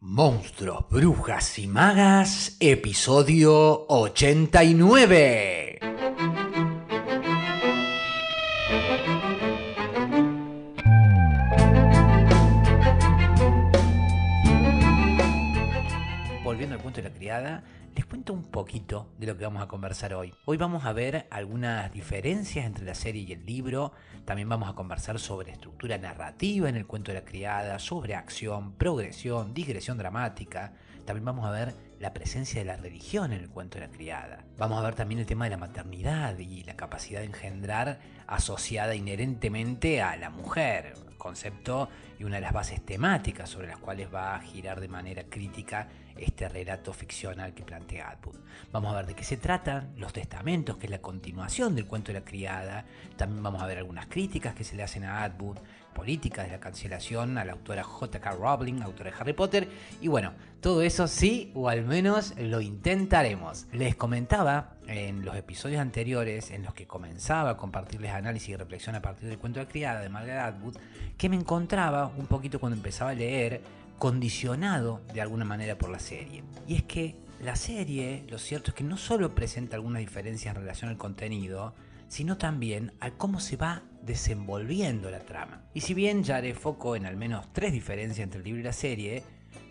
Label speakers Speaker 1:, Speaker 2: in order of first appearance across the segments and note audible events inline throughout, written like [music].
Speaker 1: Monstruos, Brujas y Magas, episodio 89. Volviendo al cuento de la criada, les cuento un poquito de lo que vamos a conversar hoy. Hoy vamos a ver algunas diferencias entre la serie y el libro, también vamos a conversar sobre estructura narrativa en el cuento de la criada, sobre acción, progresión, digresión dramática, también vamos a ver la presencia de la religión en el cuento de la criada. Vamos a ver también el tema de la maternidad y la capacidad de engendrar asociada inherentemente a la mujer, concepto y una de las bases temáticas sobre las cuales va a girar de manera crítica este relato ficcional que plantea Atwood. Vamos a ver de qué se tratan los testamentos, que es la continuación del cuento de la criada. También vamos a ver algunas críticas que se le hacen a Atwood, políticas de la cancelación a la autora J.K. Rowling, autora de Harry Potter. Y bueno, todo eso sí, o al menos lo intentaremos. Les comentaba en los episodios anteriores en los que comenzaba a compartirles análisis y reflexión a partir del cuento de la criada de Margaret Atwood, que me encontraba un poquito cuando empezaba a leer condicionado de alguna manera por la serie. Y es que la serie, lo cierto es que no solo presenta algunas diferencias en relación al contenido, sino también a cómo se va desenvolviendo la trama. Y si bien ya haré foco en al menos tres diferencias entre el libro y la serie,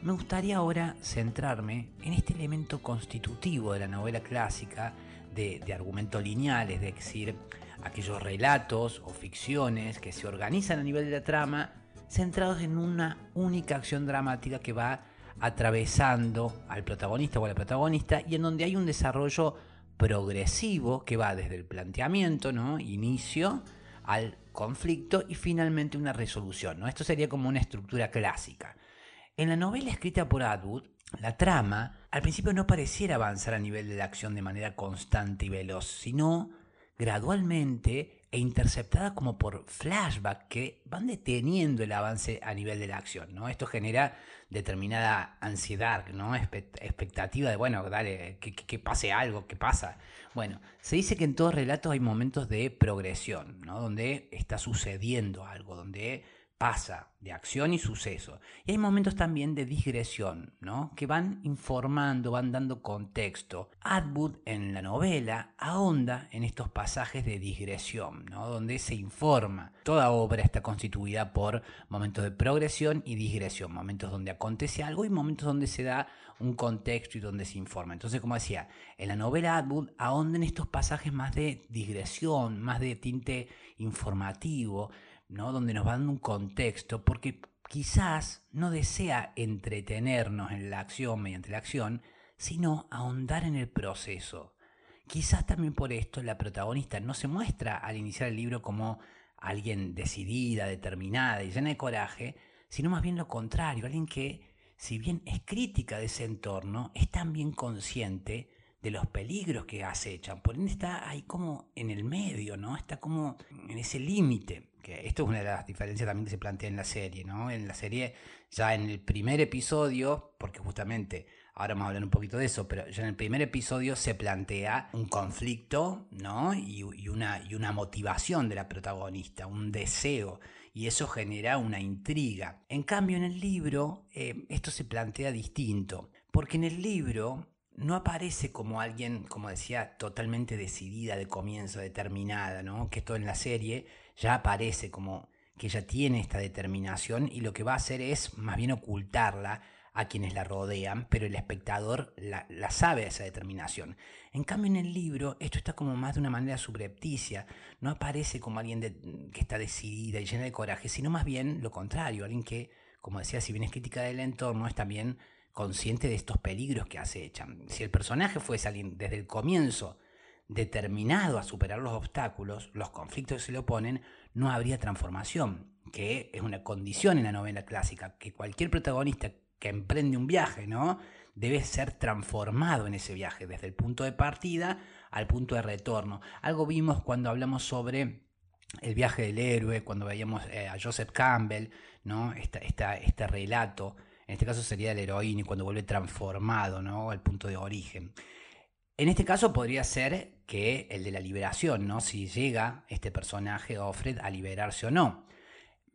Speaker 1: me gustaría ahora centrarme en este elemento constitutivo de la novela clásica de, de argumento lineal, es decir, aquellos relatos o ficciones que se organizan a nivel de la trama centrados en una única acción dramática que va atravesando al protagonista o a la protagonista y en donde hay un desarrollo progresivo que va desde el planteamiento, ¿no? inicio, al conflicto y finalmente una resolución. ¿no? Esto sería como una estructura clásica. En la novela escrita por Atwood, la trama al principio no pareciera avanzar a nivel de la acción de manera constante y veloz, sino gradualmente e interceptada como por flashback que van deteniendo el avance a nivel de la acción. ¿no? Esto genera determinada ansiedad, ¿no? expectativa de, bueno, dale, que, pase algo, que pasa. Bueno, se dice que en todo relatos hay momentos de progresión, ¿no? donde está sucediendo algo, donde pasa de acción y suceso. Y hay momentos también de digresión, ¿no? que van informando, van dando contexto. Atwood en la novela ahonda en estos pasajes de digresión, ¿no? donde se informa. Toda obra está constituida por momentos de progresión y digresión, momentos donde acontece algo y momentos donde se da un contexto y donde se informa. Entonces, como decía, en la novela Atwood ahonda en estos pasajes más de digresión, más de tinte informativo, ¿no? donde nos va dando un contexto, porque quizás no desea entretenernos en la acción mediante la acción, sino ahondar en el proceso. Quizás también por esto la protagonista no se muestra al iniciar el libro como alguien decidida, determinada y llena de coraje, sino más bien lo contrario, alguien que, si bien es crítica de ese entorno, es también consciente de los peligros que acechan. Por ende está ahí como en el medio, ¿no? Está como en ese límite esto es una de las diferencias también que se plantea en la serie, ¿no? En la serie, ya en el primer episodio, porque justamente ahora vamos a hablar un poquito de eso, pero ya en el primer episodio se plantea un conflicto, ¿no? Y, una, y una motivación de la protagonista, un deseo, y eso genera una intriga. En cambio, en el libro, eh, esto se plantea distinto, porque en el libro no aparece como alguien, como decía, totalmente decidida de comienzo, determinada, ¿no? Que esto en la serie ya aparece como que ella tiene esta determinación y lo que va a hacer es más bien ocultarla a quienes la rodean, pero el espectador la, sabe esa determinación. En cambio, en el libro esto está como más de una manera subrepticia, no aparece como alguien que está decidida y llena de coraje, sino más bien lo contrario, alguien que, como decía, si bien es crítica del entorno, es también consciente de estos peligros que acechan. Si el personaje fuese alguien desde el comienzo determinado a superar los obstáculos, los conflictos que se le oponen, no habría transformación, que es una condición en la novela clásica, que cualquier protagonista que emprende un viaje, ¿no? Debe ser transformado en ese viaje, desde el punto de partida al punto de retorno. Algo vimos cuando hablamos sobre el viaje del héroe, cuando veíamos eh, a Joseph Campbell, ¿no? este relato, en este caso sería el heroína y cuando vuelve transformado, ¿no? Al punto de origen. En este caso podría ser que el de la liberación, ¿no? Si llega este personaje, Offred, a liberarse o no.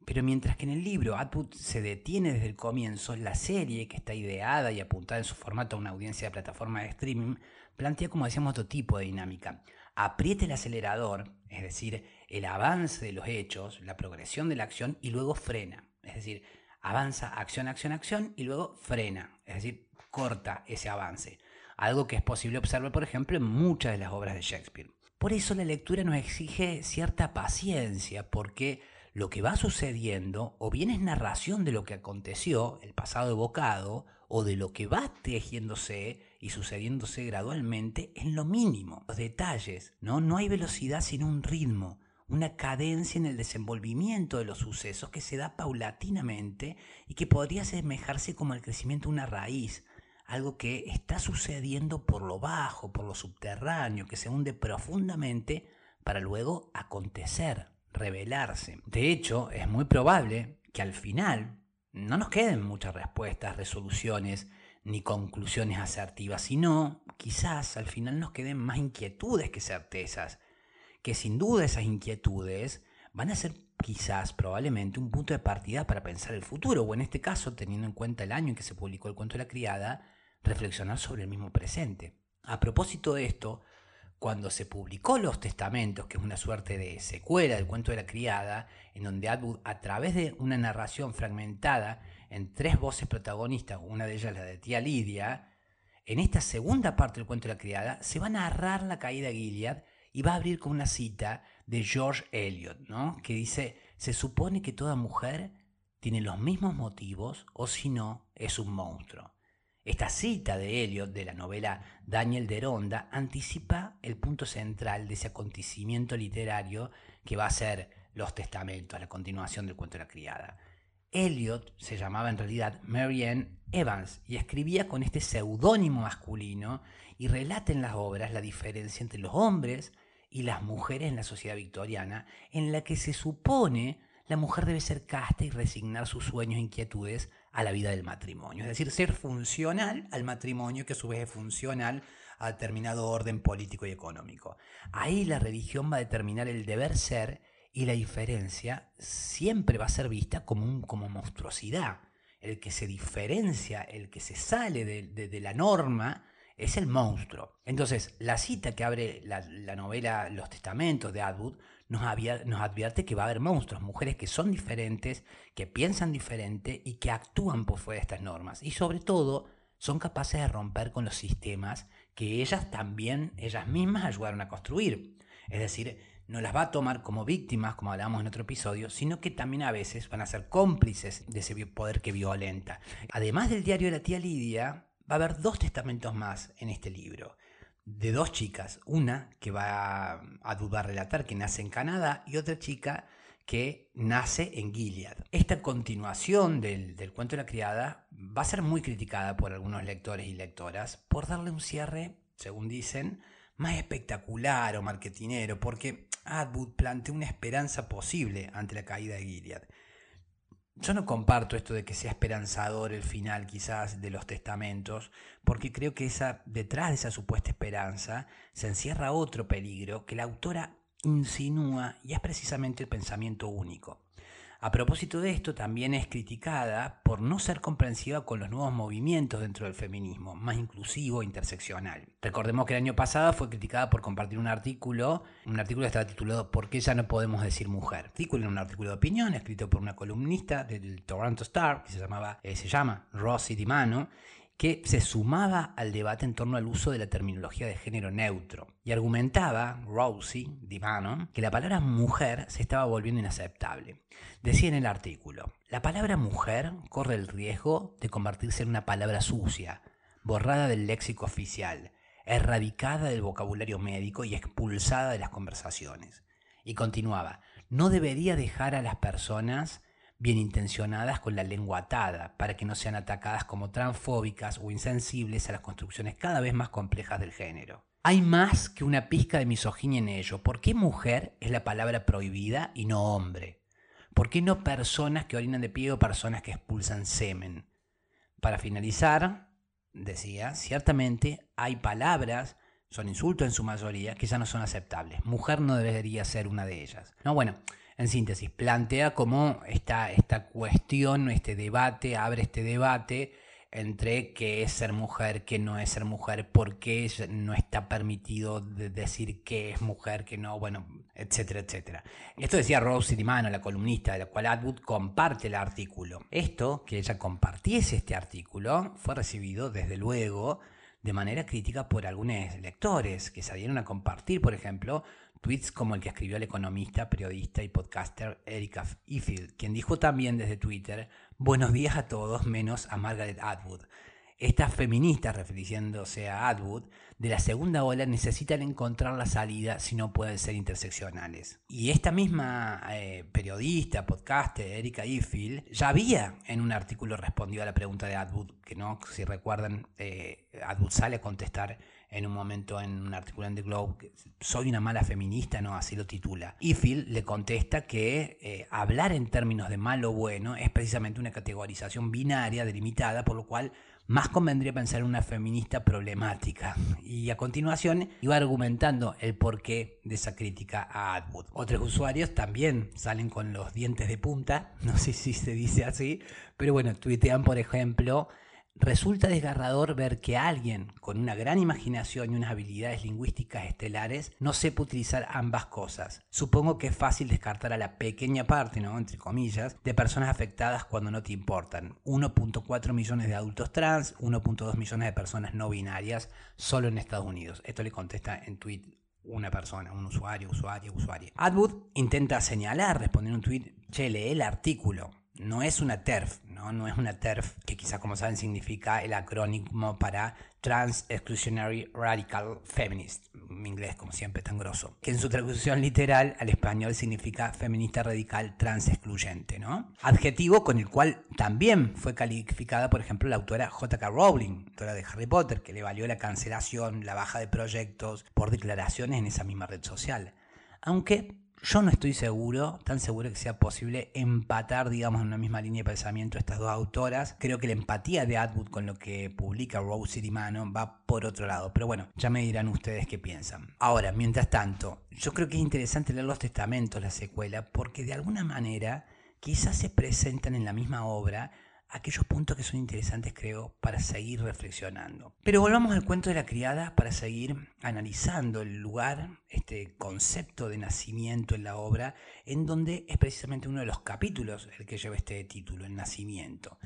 Speaker 1: Pero mientras que en el libro Atwood se detiene desde el comienzo, la serie, que está ideada y apuntada en su formato a una audiencia de plataforma de streaming, plantea, como decíamos, otro tipo de dinámica. Apriete el acelerador, es decir, el avance de los hechos, la progresión de la acción, y luego frena. Es decir, avanza acción, acción, acción, y luego frena. Es decir, corta ese avance. Algo que es posible observar, por ejemplo, en muchas de las obras de Shakespeare. Por eso la lectura nos exige cierta paciencia, porque lo que va sucediendo o bien es narración de lo que aconteció, el pasado evocado, o de lo que va tejiéndose y sucediéndose gradualmente en lo mínimo. Los detalles, ¿no? No hay velocidad sino un ritmo, una cadencia en el desenvolvimiento de los sucesos que se da paulatinamente y que podría asemejarse como el crecimiento de una raíz, algo que está sucediendo por lo bajo, por lo subterráneo, que se hunde profundamente para luego acontecer, revelarse. De hecho, es muy probable que al final no nos queden muchas respuestas, resoluciones ni conclusiones asertivas, sino quizás al final nos queden más inquietudes que certezas, que sin duda esas inquietudes van a ser quizás probablemente un punto de partida para pensar el futuro, o en este caso, teniendo en cuenta el año en que se publicó el cuento de la criada, reflexionar sobre el mismo presente. A propósito de esto, cuando se publicó Los Testamentos, que es una suerte de secuela del cuento de la criada, en donde Atwood, a través de una narración fragmentada en tres voces protagonistas, una de ellas la de tía Lidia, en esta segunda parte del cuento de la criada se va a narrar la caída de Gilead y va a abrir con una cita de George Eliot, ¿no? que dice, se supone que toda mujer tiene los mismos motivos o si no, es un monstruo. Esta cita de Eliot de la novela Daniel de Ronda anticipa el punto central de ese acontecimiento literario que va a ser Los Testamentos, la continuación del cuento de la criada. Eliot se llamaba en realidad Marianne Evans y escribía con este seudónimo masculino y relata en las obras la diferencia entre los hombres y las mujeres en la sociedad victoriana, en la que se supone la mujer debe ser casta y resignar sus sueños e inquietudes a la vida del matrimonio. Es decir, ser funcional al matrimonio que a su vez es funcional a determinado orden político y económico. Ahí la religión va a determinar el deber ser y la diferencia siempre va a ser vista como, un, como monstruosidad. El que se diferencia, el que se sale de, la norma, es el monstruo. Entonces, la cita que abre la, la novela Los Testamentos de Atwood nos, advierte que va a haber monstruos, mujeres que son diferentes, que piensan diferente y que actúan por fuera de estas normas. Y sobre todo, son capaces de romper con los sistemas que ellas también, ellas mismas ayudaron a construir. Es decir, no las va a tomar como víctimas, como hablábamos en otro episodio, sino que también a veces van a ser cómplices de ese poder que violenta. Además del diario de la tía Lidia, va a haber dos testamentos más en este libro de dos chicas, una que va a dudar relatar que nace en Canadá y otra chica que nace en Gilead. Esta continuación del, cuento de la criada va a ser muy criticada por algunos lectores y lectoras por darle un cierre, según dicen, más espectacular o marketinero, porque Atwood plantea una esperanza posible ante la caída de Gilead. Yo no comparto esto de que sea esperanzador el final quizás de los testamentos, porque creo que esa, detrás de esa supuesta esperanza se encierra otro peligro que la autora insinúa y es precisamente el pensamiento único. A propósito de esto, también es criticada por no ser comprensiva con los nuevos movimientos dentro del feminismo, más inclusivo e interseccional. Recordemos que el año pasado fue criticada por compartir un artículo, un artículo que estaba titulado ¿Por qué ya no podemos decir mujer? Artículo en un artículo de opinión escrito por una columnista del Toronto Star, que se, llamaba, eh, se llama Rosy Di Mano, que se sumaba al debate en torno al uso de la terminología de género neutro y argumentaba, Rosie Divano, que la palabra mujer se estaba volviendo inaceptable. Decía en el artículo, la palabra mujer corre el riesgo de convertirse en una palabra sucia, borrada del léxico oficial, erradicada del vocabulario médico y expulsada de las conversaciones. Y continuaba, no debería dejar a las personas bien intencionadas con la lengua atada, para que no sean atacadas como transfóbicas o insensibles a las construcciones cada vez más complejas del género. Hay más que una pizca de misoginia en ello. ¿Por qué mujer es la palabra prohibida y no hombre? ¿Por qué no personas que orinan de pie o personas que expulsan semen? Para finalizar, decía, ciertamente hay palabras, son insultos en su mayoría, que ya no son aceptables. Mujer no debería ser una de ellas. No, bueno, En síntesis, plantea cómo esta, esta cuestión, este debate, abre este debate entre qué es ser mujer, qué no es ser mujer, por qué no está permitido decir qué es mujer, qué no, bueno, etcétera, etcétera. Esto decía Rose Dimano, la columnista, de la cual Atwood comparte el artículo. Esto, que ella compartiese este artículo, fue recibido, desde luego, de manera crítica por algunos lectores que salieron a compartir, por ejemplo, tweets como el que escribió el economista, periodista y podcaster Erika Ifield, quien dijo también desde Twitter, Buenos días a todos, menos a Margaret Atwood. Estas feministas, refiriéndose a Atwood, de la segunda ola necesitan encontrar la salida si no pueden ser interseccionales. Y esta misma eh, periodista, podcaster, Erika Ifield, ya había en un artículo respondido a la pregunta de Atwood, que no, si recuerdan, eh, Atwood sale a contestar en un momento en un artículo en The Globe, soy una mala feminista, no, así lo titula. Phil le contesta que eh, hablar en términos de malo o bueno es precisamente una categorización binaria delimitada, por lo cual más convendría pensar en una feminista problemática. Y a continuación iba argumentando el porqué de esa crítica a Atwood. Otros usuarios también salen con los dientes de punta, [laughs] no sé si se dice así, pero bueno, tuitean por ejemplo Resulta desgarrador ver que alguien con una gran imaginación y unas habilidades lingüísticas estelares no sepa utilizar ambas cosas. Supongo que es fácil descartar a la pequeña parte, ¿no? entre comillas, de personas afectadas cuando no te importan. 1.4 millones de adultos trans, 1.2 millones de personas no binarias solo en Estados Unidos. Esto le contesta en tweet una persona, un usuario, usuaria, usuaria. Atwood intenta señalar, responder un tweet, che, lee el artículo no es una TERF, ¿no? no es una TERF, que quizá como saben significa el acrónimo para Trans Exclusionary Radical Feminist, en inglés como siempre tan grosso, que en su traducción literal al español significa feminista radical trans excluyente, ¿no? Adjetivo con el cual también fue calificada, por ejemplo, la autora J.K. Rowling, autora de Harry Potter, que le valió la cancelación, la baja de proyectos por declaraciones en esa misma red social. Aunque yo no estoy seguro, tan seguro que sea posible empatar, digamos, en una misma línea de pensamiento estas dos autoras. Creo que la empatía de Atwood con lo que publica Rose y Mano va por otro lado. Pero bueno, ya me dirán ustedes qué piensan. Ahora, mientras tanto, yo creo que es interesante leer los testamentos, la secuela, porque de alguna manera quizás se presentan en la misma obra aquellos puntos que son interesantes, creo, para seguir reflexionando. Pero volvamos al cuento de la criada para seguir analizando el lugar, este concepto de nacimiento en la obra, en donde es precisamente uno de los capítulos el que lleva este título, el nacimiento.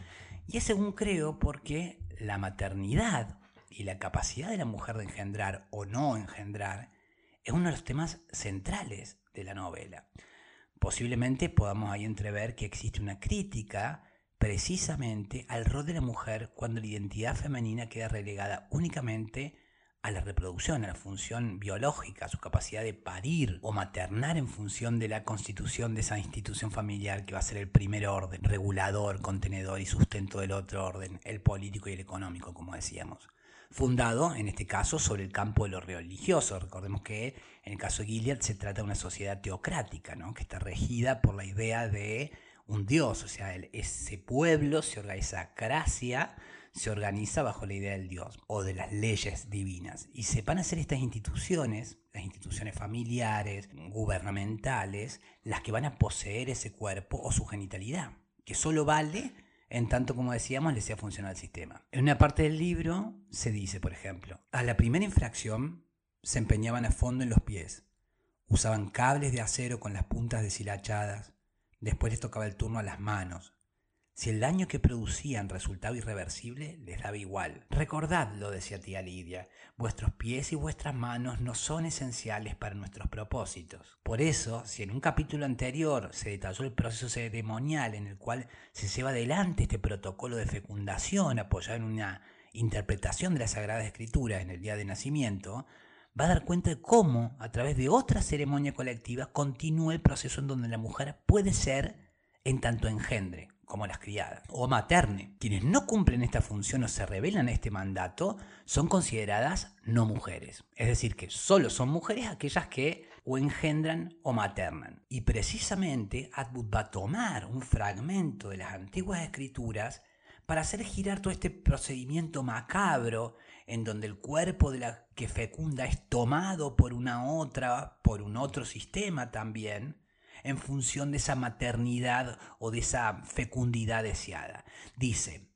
Speaker 1: Y es según creo porque la maternidad y la capacidad de la mujer de engendrar o no engendrar es uno de los temas centrales de la novela. Posiblemente podamos ahí entrever que existe una crítica precisamente al rol de la mujer cuando la identidad femenina queda relegada únicamente a la reproducción, a la función biológica, a su capacidad de parir o maternar en función de la constitución de esa institución familiar que va a ser el primer orden, regulador, contenedor y sustento del otro orden, el político y el económico, como decíamos. Fundado, en este caso, sobre el campo de lo religioso. Recordemos que en el caso de Gilead se trata de una sociedad teocrática, ¿no? que está regida por la idea de un dios, o sea, ese pueblo se organiza, gracia se organiza bajo la idea del dios o de las leyes divinas. Y se van a hacer estas instituciones, las instituciones familiares, gubernamentales, las que van a poseer ese cuerpo o su genitalidad, que solo vale en tanto como decíamos le sea funcional al sistema. En una parte del libro se dice, por ejemplo, a la primera infracción se empeñaban a fondo en los pies, usaban cables de acero con las puntas deshilachadas, Después les tocaba el turno a las manos. Si el daño que producían resultaba irreversible, les daba igual. Recordadlo, decía tía Lidia, vuestros pies y vuestras manos no son esenciales para nuestros propósitos. Por eso, si en un capítulo anterior se detalló el proceso ceremonial en el cual se lleva adelante este protocolo de fecundación apoyado en una interpretación de la Sagrada Escritura en el día de nacimiento, va a dar cuenta de cómo, a través de otra ceremonia colectiva, continúa el proceso en donde la mujer puede ser en tanto engendre, como las criadas, o materne. Quienes no cumplen esta función o se revelan a este mandato son consideradas no mujeres. Es decir, que solo son mujeres aquellas que o engendran o maternan. Y precisamente Atwood va a tomar un fragmento de las antiguas escrituras para hacer girar todo este procedimiento macabro en donde el cuerpo de la que fecunda es tomado por una otra, por un otro sistema también, en función de esa maternidad o de esa fecundidad deseada. Dice,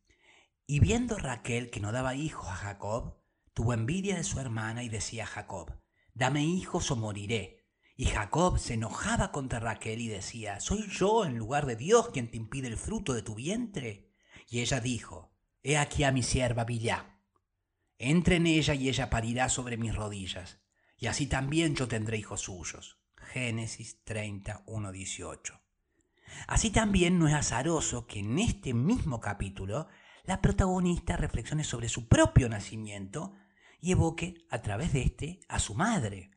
Speaker 1: y viendo Raquel que no daba hijos a Jacob, tuvo envidia de su hermana y decía a Jacob, dame hijos o moriré. Y Jacob se enojaba contra Raquel y decía, ¿soy yo en lugar de Dios quien te impide el fruto de tu vientre? Y ella dijo, He aquí a mi sierva Bilá. Entre en ella y ella parirá sobre mis rodillas, y así también yo tendré hijos suyos. Génesis 31, 18. Así también no es azaroso que en este mismo capítulo la protagonista reflexione sobre su propio nacimiento y evoque a través de este a su madre,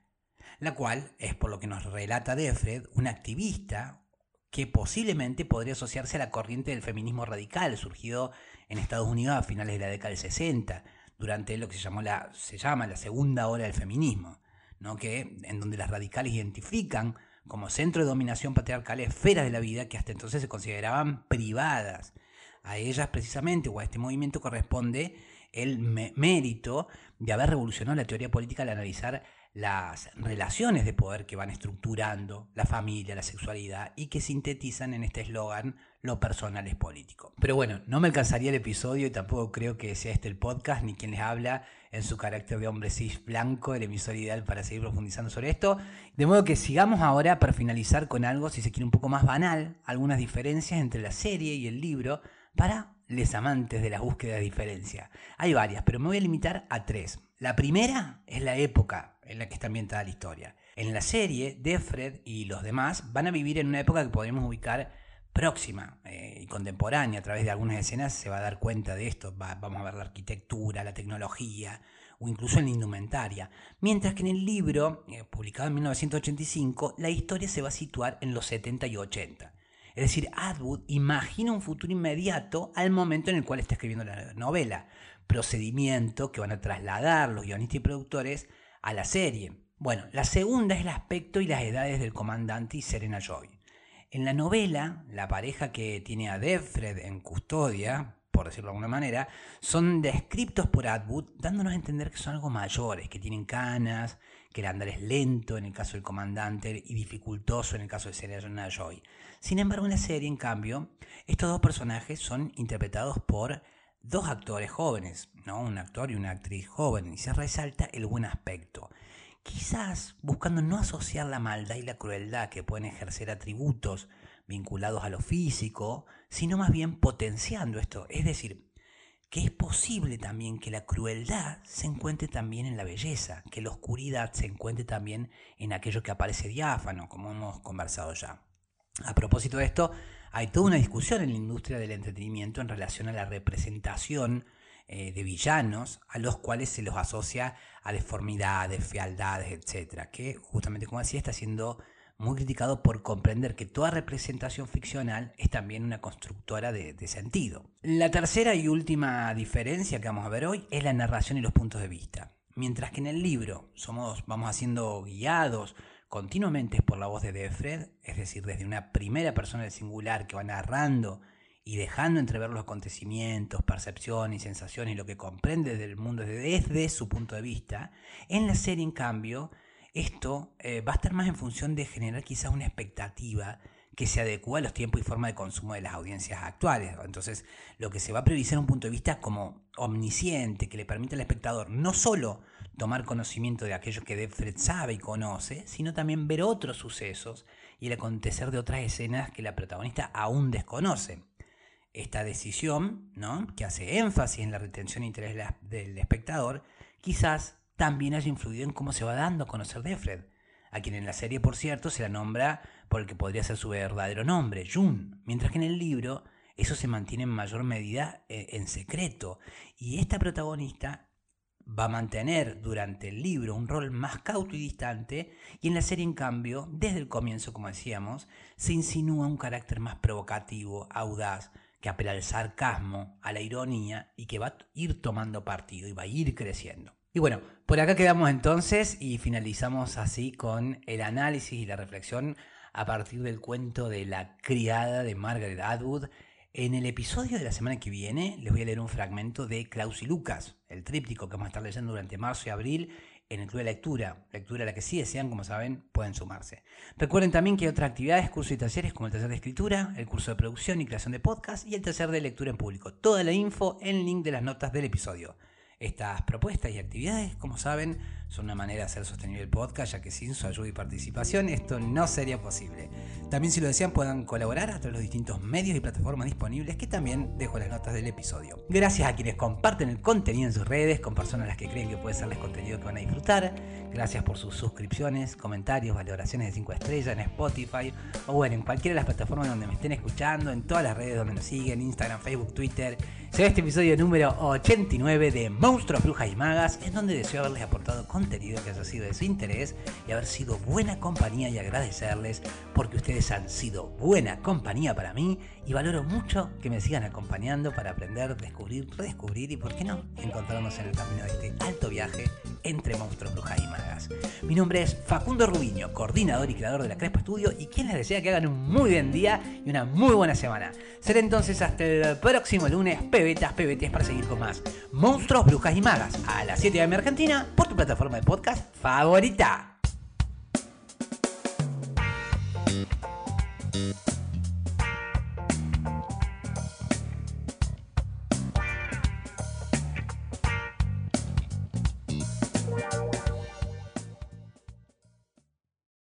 Speaker 1: la cual es, por lo que nos relata Defred, una activista que posiblemente podría asociarse a la corriente del feminismo radical surgido en Estados Unidos a finales de la década del 60, durante lo que se, llamó la, se llama la segunda hora del feminismo, ¿no? que, en donde las radicales identifican como centro de dominación patriarcal esferas de la vida que hasta entonces se consideraban privadas. A ellas precisamente, o a este movimiento corresponde el mérito de haber revolucionado la teoría política al analizar las relaciones de poder que van estructurando la familia, la sexualidad y que sintetizan en este eslogan lo personal es político. Pero bueno, no me alcanzaría el episodio y tampoco creo que sea este el podcast ni quien les habla en su carácter de hombre cis blanco, el emisor ideal para seguir profundizando sobre esto. De modo que sigamos ahora para finalizar con algo, si se quiere, un poco más banal, algunas diferencias entre la serie y el libro para les amantes de la búsqueda de diferencia. Hay varias, pero me voy a limitar a tres. La primera es la época en la que está ambientada la historia. En la serie, Defred y los demás van a vivir en una época que podríamos ubicar próxima eh, y contemporánea. A través de algunas escenas se va a dar cuenta de esto. vamos a ver la arquitectura, la tecnología o incluso la indumentaria. Mientras que en el libro, eh, publicado en 1985, la historia se va a situar en los 70 y 80. Es decir, Atwood imagina un futuro inmediato al momento en el cual está escribiendo la novela, procedimiento que van a trasladar los guionistas y productores a la serie. Bueno, la segunda es el aspecto y las edades del comandante y Serena Joy. En la novela, la pareja que tiene a Defred en custodia, por decirlo de alguna manera, son descriptos por Atwood, dándonos a entender que son algo mayores, que tienen canas, que el andar es lento en el caso del comandante y dificultoso en el caso de Serena Joy. Sin embargo, en la serie, en cambio, estos dos personajes son interpretados por dos actores jóvenes, ¿no? un actor y una actriz joven, y se resalta el buen aspecto. Quizás buscando no asociar la maldad y la crueldad que pueden ejercer atributos vinculados a lo físico, sino más bien potenciando esto, es decir, que es posible también que la crueldad se encuentre también en la belleza, que la oscuridad se encuentre también en aquello que aparece diáfano, como hemos conversado ya. A propósito de esto, hay toda una discusión en la industria del entretenimiento en relación a la representación eh, de villanos a los cuales se los asocia a deformidades, fealdades, etc. Que justamente como decía está siendo muy criticado por comprender que toda representación ficcional es también una constructora de, de, sentido. La tercera y última diferencia que vamos a ver hoy es la narración y los puntos de vista. Mientras que en el libro somos, vamos haciendo guiados continuamente por la voz de Defred, es decir, desde una primera persona del singular que va narrando y dejando entrever los acontecimientos, percepciones y sensaciones y lo que comprende del mundo desde su punto de vista, en la serie, en cambio, esto eh, va a estar más en función de generar quizás una expectativa que se adecua a los tiempos y forma de consumo de las audiencias actuales. Entonces, lo que se va a priorizar un punto de vista como omnisciente, que le permite al espectador no solo tomar conocimiento de aquello que Defred sabe y conoce, sino también ver otros sucesos y el acontecer de otras escenas que la protagonista aún desconoce. Esta decisión, ¿no? que hace énfasis en la retención e interés del espectador, quizás también haya influido en cómo se va dando a conocer Defred, a quien en la serie, por cierto, se la nombra por el que podría ser su verdadero nombre, Jun, mientras que en el libro eso se mantiene en mayor medida eh, en secreto. Y esta protagonista va a mantener durante el libro un rol más cauto y distante y en la serie en cambio, desde el comienzo como decíamos, se insinúa un carácter más provocativo, audaz, que apela al sarcasmo, a la ironía y que va a ir tomando partido y va a ir creciendo. Y bueno, por acá quedamos entonces y finalizamos así con el análisis y la reflexión a partir del cuento de la criada de Margaret Atwood en el episodio de la semana que viene les voy a leer un fragmento de Klaus y Lucas, el tríptico que vamos a estar leyendo durante marzo y abril en el Club de Lectura, lectura a la que sí desean, como saben, pueden sumarse. Recuerden también que hay otras actividades, cursos y talleres como el taller de escritura, el curso de producción y creación de podcast y el taller de lectura en público. Toda la info en el link de las notas del episodio. Estas propuestas y actividades, como saben, son una manera de hacer sostenible el podcast, ya que sin su ayuda y participación esto no sería posible. También si lo desean puedan colaborar a través de los distintos medios y plataformas disponibles que también dejo las notas del episodio. Gracias a quienes comparten el contenido en sus redes con personas a las que creen que puede serles contenido que van a disfrutar. Gracias por sus suscripciones, comentarios, valoraciones de 5 estrellas en Spotify o bueno, en cualquiera de las plataformas donde me estén escuchando, en todas las redes donde nos siguen, Instagram, Facebook, Twitter. Será este episodio número 89 de Monstruos, Brujas y Magas, en donde deseo haberles aportado con contenido que haya sido de su interés y haber sido buena compañía y agradecerles porque ustedes han sido buena compañía para mí y valoro mucho que me sigan acompañando para aprender, descubrir, redescubrir y, por qué no, encontrarnos en el camino de este alto viaje entre monstruos, brujas y magas. Mi nombre es Facundo Rubiño, coordinador y creador de la Crespa Estudio y quien les desea que hagan un muy buen día y una muy buena semana. Será entonces hasta el próximo lunes, pebetas, pebetes, para seguir con más monstruos, brujas y magas a las 7 de mi Argentina por tu plataforma de podcast favorita.